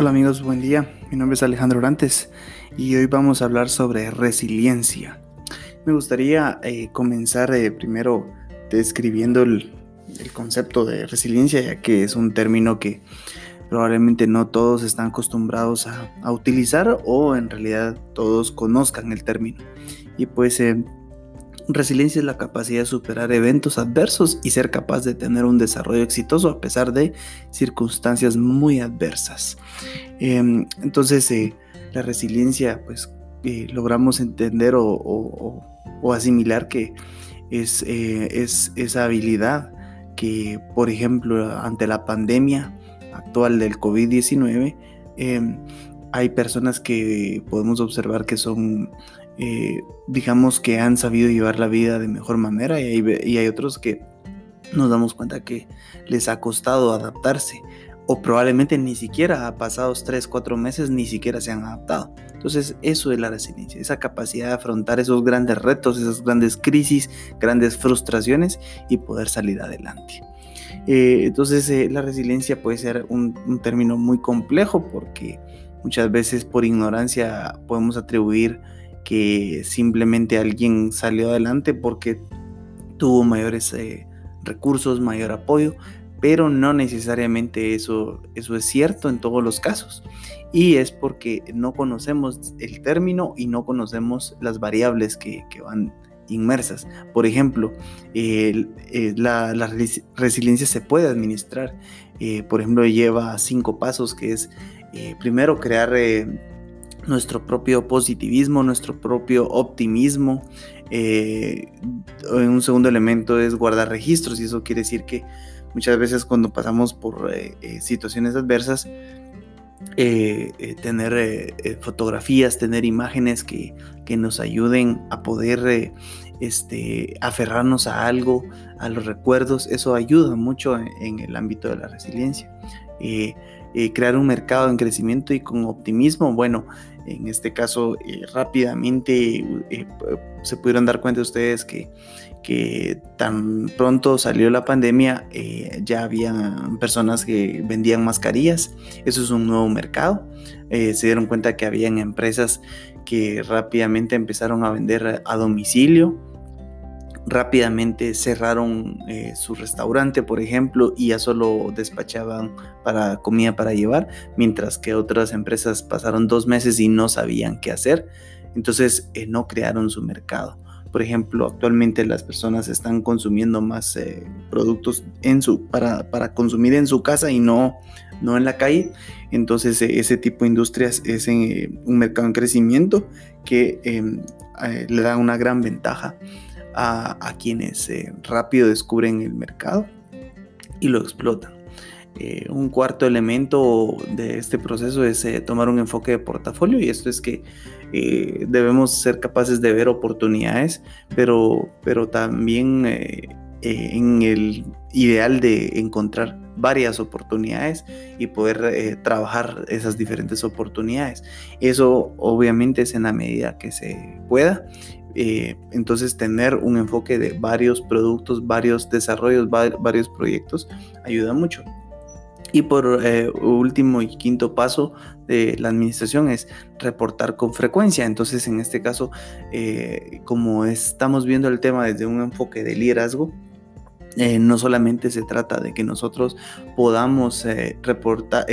Hola amigos, buen día. Mi nombre es Alejandro Orantes y hoy vamos a hablar sobre resiliencia. Me gustaría eh, comenzar eh, primero describiendo el, concepto de resiliencia, ya que es un término que probablemente no todos están acostumbrados a, utilizar o en realidad todos conozcan el término. Y pues eh, Resiliencia es la capacidad de superar eventos adversos y ser capaz de tener un desarrollo exitoso a pesar de circunstancias muy adversas. Em, entonces, eh, la resiliencia, pues eh, logramos entender o, asimilar que es, eh, es, esa habilidad que, por ejemplo, ante la pandemia actual del COVID-19, em, hay personas que podemos observar que son eh, digamos que han sabido llevar la vida de mejor manera y hay, y hay otros que nos damos cuenta que les ha costado adaptarse o probablemente ni siquiera a pasados 3, 4 meses ni siquiera se han adaptado. Entonces eso es la resiliencia, esa capacidad de afrontar esos grandes retos, esas grandes crisis, grandes frustraciones y poder salir adelante. Eh, entonces eh, la resiliencia puede ser un, un, término muy complejo porque muchas veces por ignorancia podemos atribuir que simplemente alguien salió adelante porque tuvo mayores eh, recursos, mayor apoyo, pero no necesariamente eso, eso es cierto en todos los casos. Y es porque no conocemos el término y no conocemos las variables que, van inmersas. Por ejemplo, eh, la, resiliencia se puede administrar. Eh, por ejemplo, lleva cinco pasos, que es primero crear nuestro propio positivismo, nuestro propio optimismo. Eh, un segundo elemento es guardar registros y eso quiere decir que muchas veces cuando pasamos por eh, eh, situaciones adversas, tener fotografías, tener imágenes que, nos ayuden a poder este, aferrarnos a algo, a los recuerdos, eso ayuda mucho en, el ámbito de la resiliencia. crear un mercado en crecimiento y con optimismo, bueno, en este caso, eh, rápidamente eh, se pudieron dar cuenta ustedes que, que tan pronto salió la pandemia, eh, ya había personas que vendían mascarillas. Eso es un nuevo mercado. se dieron cuenta que habían empresas que rápidamente empezaron a vender a domicilio rápidamente cerraron eh, su restaurante, por ejemplo, y ya solo despachaban para comida para llevar, mientras que otras empresas pasaron dos meses y no sabían qué hacer, entonces eh, no crearon su mercado. Por ejemplo, actualmente las personas están consumiendo más eh, productos para, consumir en su casa y no, no en la calle. Entonces ese tipo de industrias es un mercado en crecimiento que em, le da una gran ventaja a, quienes eh, rápido descubren el mercado y lo explotan. Eh, un cuarto elemento de este proceso es eh, tomar un enfoque de portafolio y esto es que debemos ser capaces de ver oportunidades, pero, pero también en el ideal de encontrar varias oportunidades y poder trabajar esas diferentes oportunidades. Eso obviamente es en la medida que se pueda eh, entonces tener un enfoque de varios productos, varios desarrollos, varios proyectos ayuda mucho. Y por eh, último y quinto paso de la administración es reportar con frecuencia. Entonces, en este caso, eh, como estamos viendo el tema desde un enfoque de liderazgo, no solamente se trata de que nosotros podamos reportar,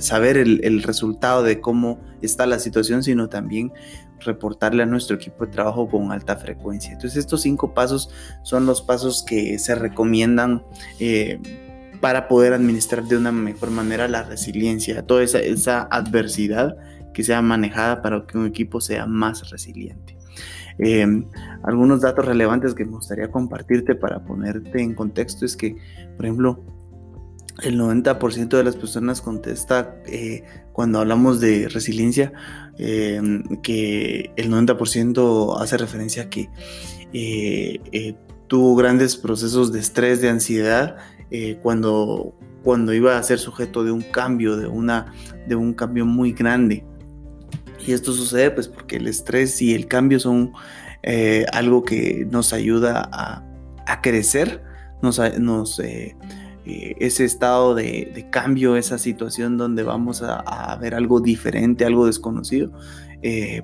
saber el, el, resultado de cómo está la situación, sino también reportarle a nuestro equipo de trabajo con alta frecuencia. Entonces estos cinco pasos son los pasos que se recomiendan eh, para poder administrar de una mejor manera la resiliencia, toda esa, adversidad que sea manejada para que un equipo sea más resiliente. Em, algunos datos relevantes que me gustaría compartirte para ponerte en contexto es que, por ejemplo, el 90% de las personas contesta eh, cuando hablamos de resiliencia eh, que el 90% hace referencia a que eh, tuvo grandes procesos de estrés, de ansiedad cuando, cuando iba a ser sujeto de un cambio, de, una, de un cambio muy grande. Y esto sucede pues porque el estrés y el cambio son algo que nos ayuda a, a crecer, nos, nos ese estado de, cambio, esa situación donde vamos a, ver algo diferente, algo desconocido,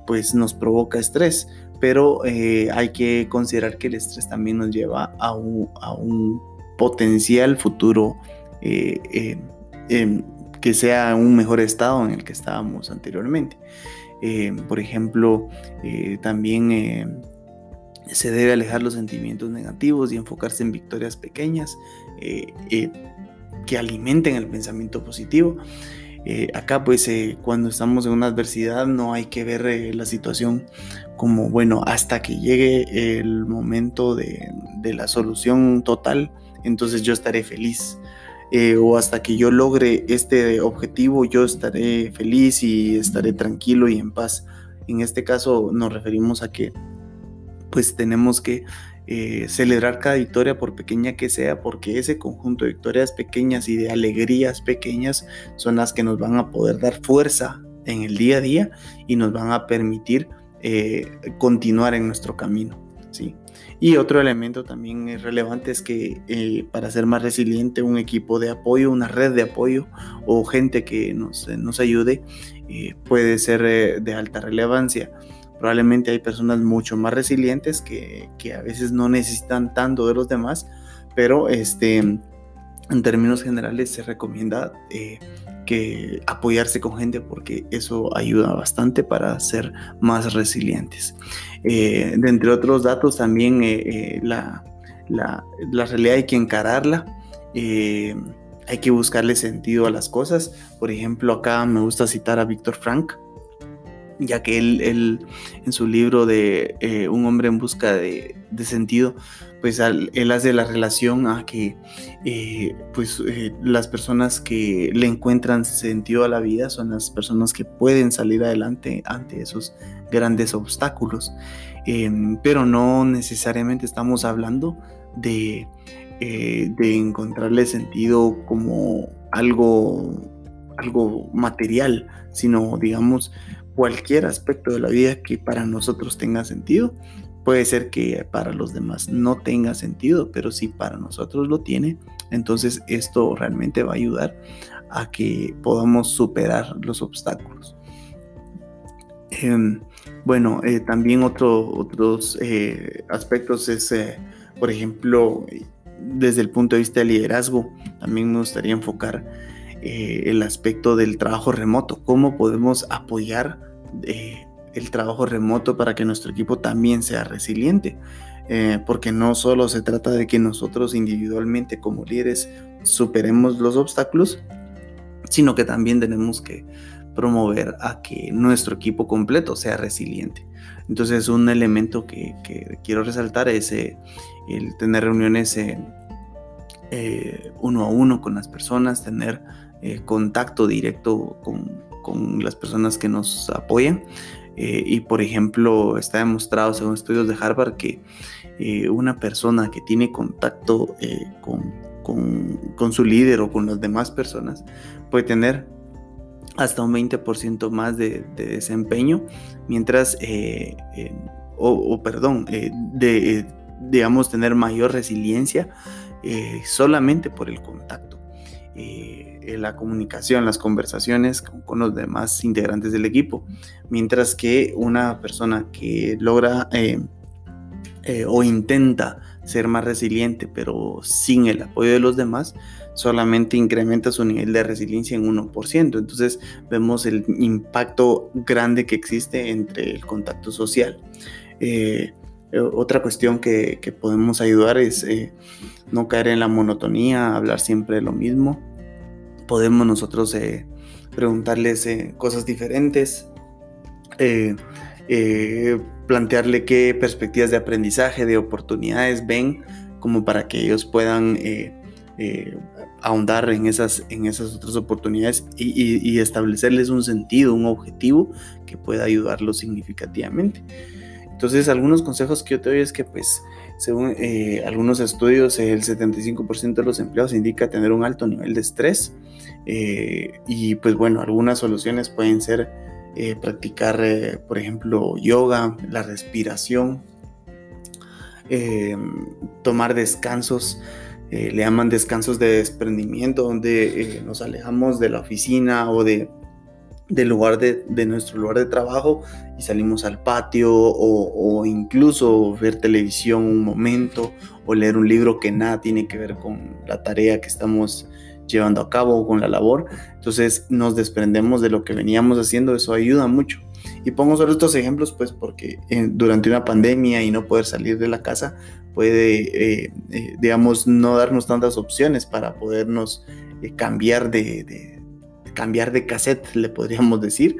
pues nos provoca estrés. Pero hay que considerar que el estrés también nos lleva a un, potencial futuro em, que sea un mejor estado en el que estábamos anteriormente. Eh, por ejemplo, eh, también eh, se debe alejar los sentimientos negativos y enfocarse en victorias pequeñas que alimenten el pensamiento positivo. acá pues cuando estamos en una adversidad no hay que ver la situación como bueno hasta que llegue el momento de, de la solución total entonces yo estaré feliz eh, o hasta que yo logre este objetivo, yo estaré feliz y estaré tranquilo y en paz. En este caso nos referimos a que pues tenemos que eh, celebrar cada victoria por pequeña que sea, porque ese conjunto de victorias pequeñas y de alegrías pequeñas son las que nos van a poder dar fuerza en el día a día y nos van a permitir eh, continuar en nuestro camino. ¿sí? Y otro elemento también relevante es que eh, para ser más resiliente, un equipo de apoyo, una red de apoyo o gente que nos, nos ayude puede ser de alta relevancia. Probablemente hay personas mucho más resilientes que, que, a veces no necesitan tanto de los demás, pero este, en términos generales se recomienda que apoyarse con gente porque eso ayuda bastante para ser más resilientes. Eh, de entre otros datos también eh, eh, la, la, la, realidad hay que encararla. hay que buscarle sentido a las cosas. Por ejemplo, acá me gusta citar a Víctor Frank, ya que él, en su libro de Un hombre en busca de, de sentido, pues él hace la relación a que eh, pues eh, las personas que le encuentran sentido a la vida son las personas que pueden salir adelante ante esos grandes obstáculos. Em, pero no necesariamente estamos hablando de, eh, de encontrarle sentido como algo, algo material, sino digamos cualquier aspecto de la vida que para nosotros tenga sentido Puede ser que para los demás no tenga sentido, pero si para nosotros lo tiene, entonces esto realmente va a ayudar a que podamos superar los obstáculos. Em, bueno, eh, también otros eh, aspectos es, eh, por ejemplo, desde el punto de vista del liderazgo, también me gustaría enfocar el aspecto del trabajo remoto, cómo podemos apoyar el trabajo remoto para que nuestro equipo también sea resiliente. Eh, porque no solo se trata de que nosotros individualmente como líderes superemos los obstáculos, sino que también tenemos que promover a que nuestro equipo completo sea resiliente. Entonces un elemento que, quiero resaltar es eh, el tener reuniones eh, uno a uno con las personas, tener contacto directo con, con, las personas que nos apoyan eh, y por ejemplo, está demostrado según estudios de Harvard que eh, una persona que tiene contacto eh, con, con, su líder o con las demás personas puede tener hasta un 20% más de, desempeño, mientras, o, perdón, de, digamos, tener mayor resiliencia solamente por el contacto. Eh, la comunicación, las conversaciones con, los demás integrantes del equipo, mientras que una persona que logra eh, eh, o intenta ser más resiliente, pero sin el apoyo de los demás, solamente incrementa su nivel de resiliencia en 1%. Entonces vemos el impacto grande que existe entre el contacto social. otra cuestión que, podemos ayudar es no caer en la monotonía, hablar siempre de lo mismo. Podemos nosotros eh, preguntarles eh, cosas diferentes, eh, plantearle qué perspectivas de aprendizaje, de oportunidades ven, como para que ellos puedan ahondar en esas, en esas otras oportunidades y, y, establecerles un sentido, un objetivo que pueda ayudarlos significativamente. Entonces, algunos consejos que yo te doy es que pues según eh, algunos estudios, el 75% de los empleados indica tener un alto nivel de estrés. Eh, y pues bueno, algunas soluciones pueden ser eh, practicar, por ejemplo, yoga, la respiración, tomar descansos le llaman descansos de desprendimiento, donde nos alejamos de la oficina o de del lugar de, nuestro lugar de trabajo y salimos al patio o, incluso ver televisión un momento o leer un libro que nada tiene que ver con la tarea que estamos llevando a cabo con la labor. Entonces nos desprendemos de lo que veníamos haciendo, eso ayuda mucho. Y pongo solo estos ejemplos pues porque eh, durante una pandemia y no poder salir de la casa puede, eh, eh, digamos, no darnos tantas opciones para podernos cambiar de cambiar de cassette, le podríamos decir.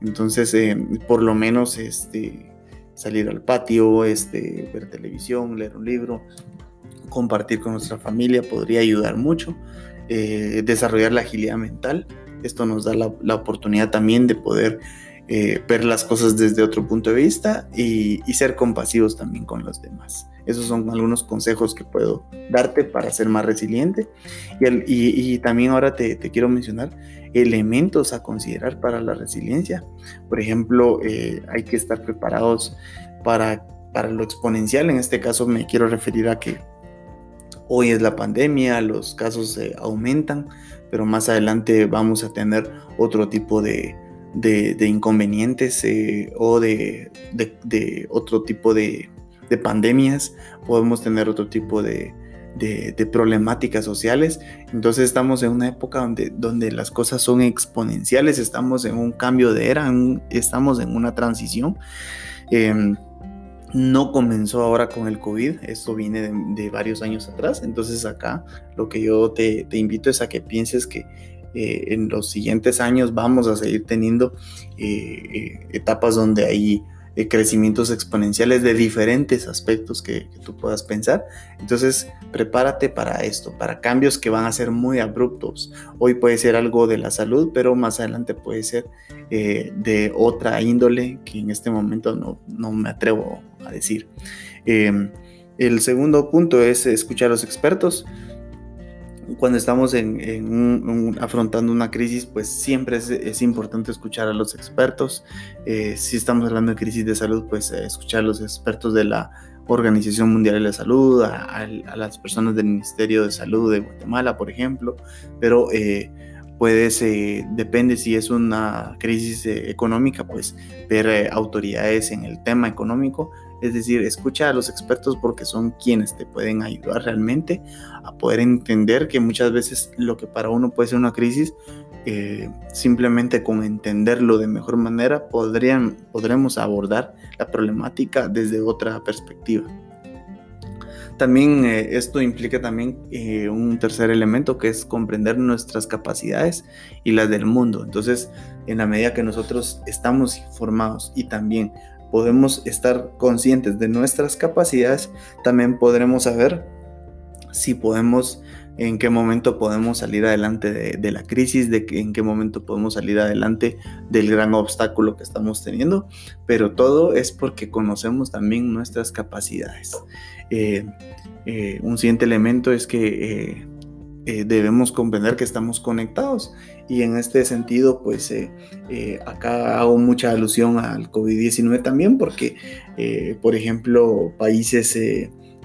Entonces, eh, por lo menos este, salir al patio, este, ver televisión, leer un libro, compartir con nuestra familia podría ayudar mucho. Eh, desarrollar la agilidad mental. Esto nos da la, oportunidad también de poder eh, ver las cosas desde otro punto de vista y, ser compasivos también con los demás. Esos son algunos consejos que puedo darte para ser más resiliente. Y, también ahora te, quiero mencionar elementos a considerar para la resiliencia. Por ejemplo, eh, hay que estar preparados para, para lo exponencial. En este caso me quiero referir a que hoy es la pandemia, los casos aumentan, pero más adelante vamos a tener otro tipo de, de, inconvenientes eh, o de, otro tipo de, pandemias, podemos tener otro tipo de, problemáticas sociales. Entonces estamos en una época donde, donde las cosas son exponenciales, estamos en un cambio de era, estamos en una transición. Em, no comenzó ahora con el COVID, esto viene de, varios años atrás, entonces acá lo que yo te, invito es a que pienses que eh, en los siguientes años vamos a seguir teniendo eh, eh, etapas donde hay crecimientos exponenciales de diferentes aspectos que, tú puedas pensar. Entonces, prepárate para esto, para cambios que van a ser muy abruptos. Hoy puede ser algo de la salud, pero más adelante puede ser de otra índole que en este momento no, no me atrevo a decir. el segundo punto es escuchar a los expertos cuando estamos en, afrontando una crisis, pues siempre es, importante escuchar a los expertos. Eh, si estamos hablando de crisis de salud, pues eh, escuchar a los expertos de la Organización Mundial de la Salud, a, las personas del Ministerio de Salud de Guatemala, por ejemplo. Pero eh, puedes, depende si es una crisis económica, pues ver autoridades en el tema económico es decir, escucha a los expertos porque son quienes te pueden ayudar realmente a poder entender que muchas veces lo que para uno puede ser una crisis, eh, simplemente con entenderlo de mejor manera podrían, podremos abordar la problemática desde otra perspectiva. También eh, esto implica también eh, un tercer elemento que es comprender nuestras capacidades y las del mundo. Entonces, en la medida que nosotros estamos informados y también podemos estar conscientes de nuestras capacidades, también podremos saber si podemos, en qué momento podemos salir adelante de, la crisis, de en qué momento podemos salir adelante del gran obstáculo que estamos teniendo, pero todo es porque conocemos también nuestras capacidades. Eh, eh, un siguiente elemento es que eh, debemos comprender que estamos conectados y en este sentido, pues eh, eh, acá hago mucha alusión al COVID-19 también, porque, eh, por ejemplo, países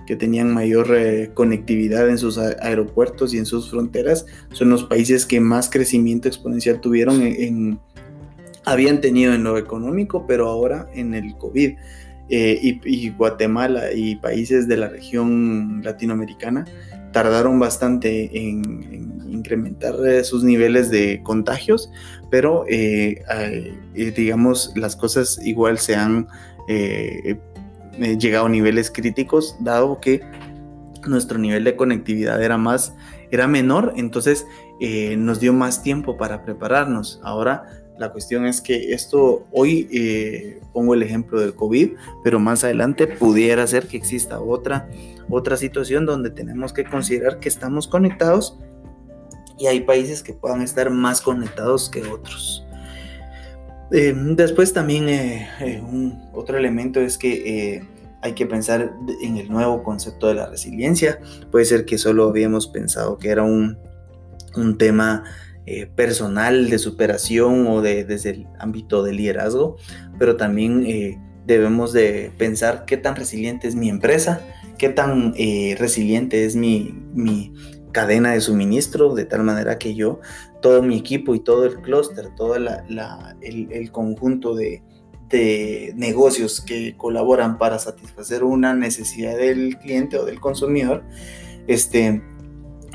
que tenían mayor conectividad en sus aeropuertos y en sus fronteras son los países que más crecimiento exponencial tuvieron en, habían tenido en lo económico, pero ahora en el COVID. y, Guatemala y países de la región latinoamericana tardaron bastante en, incrementar eh, sus niveles de contagios, pero eh, eh, digamos las cosas igual se han llegado a niveles críticos, dado que nuestro nivel de conectividad era más, era menor, entonces nos dio más tiempo para prepararnos. Ahora la cuestión es que esto, hoy pongo el ejemplo del COVID, pero más adelante pudiera ser que exista otra otra situación donde tenemos que considerar que estamos conectados y hay países que puedan estar más conectados que otros. Eh, después también eh, eh, otro elemento es que hay que pensar en el nuevo concepto de la resiliencia. Puede ser que solo habíamos pensado que era un, un tema personal de superación o de, desde el ámbito del liderazgo, pero también debemos de pensar qué tan resiliente es mi empresa, qué tan eh, resiliente es mi, mi cadena de suministro, de tal manera que yo, todo mi equipo y todo el clúster, todo el, conjunto de, de negocios que colaboran para satisfacer una necesidad del cliente o del consumidor, este,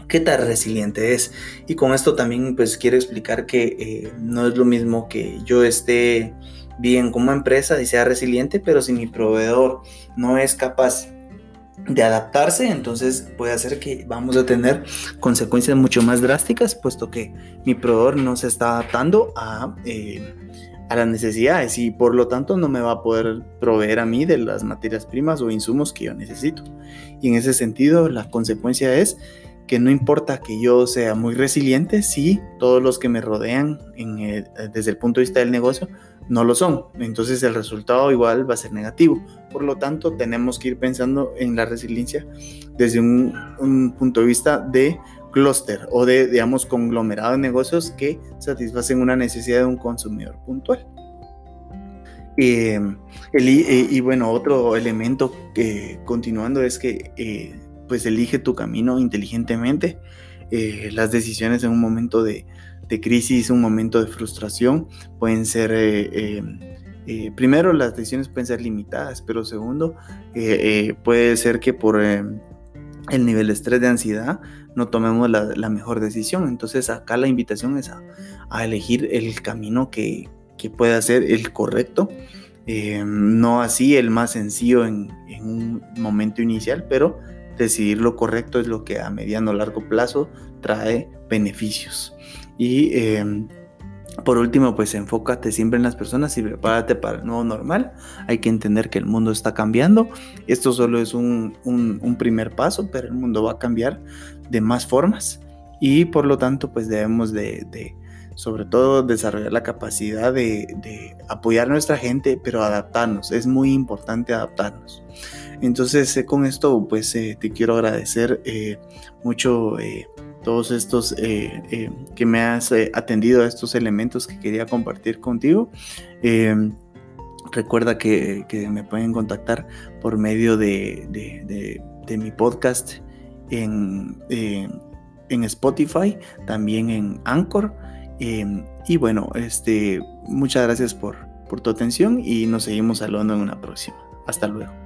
qué tan resiliente es. Y con esto también pues quiero explicar que eh, no es lo mismo que yo esté bien como empresa y sea resiliente, pero si mi proveedor no es capaz de adaptarse, entonces puede hacer que vamos a tener consecuencias mucho más drásticas, puesto que mi proveedor no se está adaptando a, eh, a las necesidades y por lo tanto no me va a poder proveer a mí de las materias primas o insumos que yo necesito. Y en ese sentido, la consecuencia es que no importa que yo sea muy resiliente si todos los que me rodean desde el punto de vista del negocio no lo son. Entonces el resultado igual va a ser negativo. Por lo tanto, tenemos que ir pensando en la resiliencia desde un, punto de vista de clúster o de, digamos, conglomerado de negocios que satisfacen una necesidad de un consumidor puntual. Eh, y bueno, otro elemento que continuando es que eh, pues elige tu camino inteligentemente. Eh, las decisiones en un momento de, crisis, un momento de frustración, pueden ser, eh, eh, primero las decisiones pueden ser limitadas, pero segundo, puede ser que por el nivel de estrés de ansiedad no tomemos la, mejor decisión. Entonces acá la invitación es a, elegir el camino que, que, pueda ser el correcto. no así el más sencillo en, en un momento inicial, pero decidir lo correcto es lo que a mediano o largo plazo trae beneficios. Y em, por último, pues enfócate siempre en las personas y prepárate para el nuevo normal. Hay que entender que el mundo está cambiando. Esto solo es un, primer paso, pero el mundo va a cambiar de más formas. Y por lo tanto, pues debemos de, sobre todo, desarrollar la capacidad de, de apoyar a nuestra gente, pero adaptarnos. Es muy importante adaptarnos. Entonces, eh, con esto, pues eh, te quiero agradecer eh, mucho todos estos que me has atendido a estos elementos que quería compartir contigo. recuerda que, me pueden contactar por medio de, mi podcast en, en, Spotify, también en Anchor. y bueno, este, muchas gracias por, por tu atención y nos seguimos hablando en una próxima. Hasta luego.